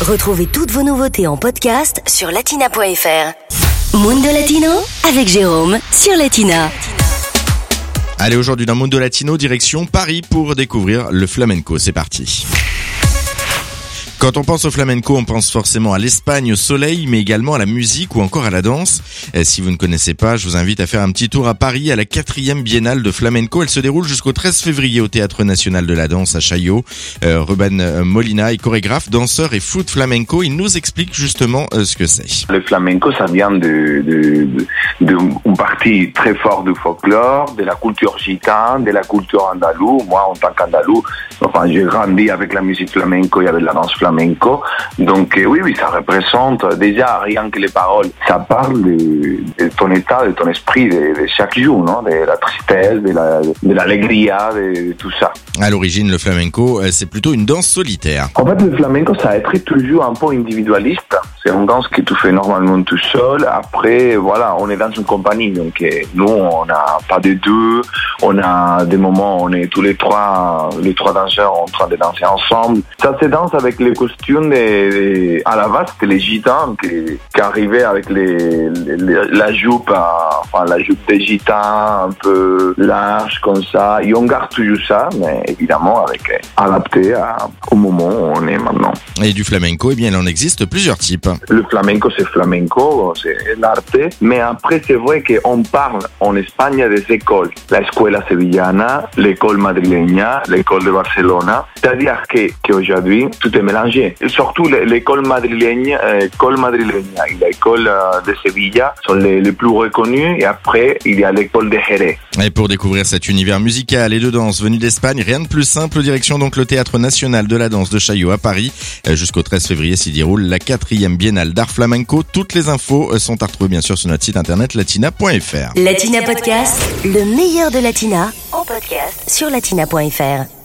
Retrouvez toutes vos nouveautés en podcast sur latina.fr. Mundo Latino avec Jérôme sur Latina. Allez, aujourd'hui dans Mundo Latino, direction Paris pour découvrir le flamenco. C'est parti. Quand on pense au flamenco, on pense forcément à l'Espagne, au soleil, mais également à la musique ou encore à la danse. Et si vous ne connaissez pas, je vous invite à faire un petit tour à Paris à la quatrième biennale de flamenco. Elle se déroule jusqu'au 13 février au Théâtre National de la Danse à Chaillot. Euh, Ruben Molina est chorégraphe, danseur et foot flamenco. Il nous explique justement euh, ce que c'est. Le flamenco, ça vient de, partie très forte du folklore, de la culture gitane, de la culture andalouse. Moi, en tant qu'andalou, enfin, j'ai grandi avec la musique flamenco et avec la danse flamenco flamenco. Donc euh, oui, oui, ça représente déjà rien que les paroles. Ça parle de, de ton état, de ton esprit, de, de, chaque jour, non? De la tristesse, de la de l'alegria, de, de, tout ça. À l'origine, le flamenco, euh, c'est plutôt une danse solitaire. En fait, le flamenco, ça a été toujours un peu individualiste. C'est une danse que tu fais normalement tout seul. Après, voilà, on est dans une compagnie. Donc, nous, on n'a pas de deux. On a des moments on est tous les trois, les trois danseurs en train de danser ensemble. Ça se danse avec les costumes de, à la base, les gitans qui, qui arrivaient avec la jupe, enfin, la jupe des gitans un peu large comme ça. Et on garde toujours ça, mais évidemment avec adapté à, au moment où on est maintenant. Et du flamenco, eh bien, il en existe plusieurs types. Le flamenco, c'est flamenco, c'est l'arte. Mais après, c'est vrai qu'on parle en Espagne des écoles. La escuela sevillana, l'école madrileña, l'école de Barcelona. C'est-à-dire qu'aujourd'hui, tout est mélangé. Surtout l'école madrilègne, l'école madrilègne et l'école de Sevilla sont les, les, plus reconnus. Et après, il y a l'école de Jerez. Et pour découvrir cet univers musical et de danse venu d'Espagne, rien de plus simple. Direction donc le Théâtre National de la Danse de Chaillot à Paris. Jusqu'au 13 février s'y déroule la quatrième biennale d'art flamenco. Toutes les infos sont à retrouver bien sûr sur notre site internet latina.fr. Latina Podcast, le meilleur de Latina, en podcast sur latina.fr.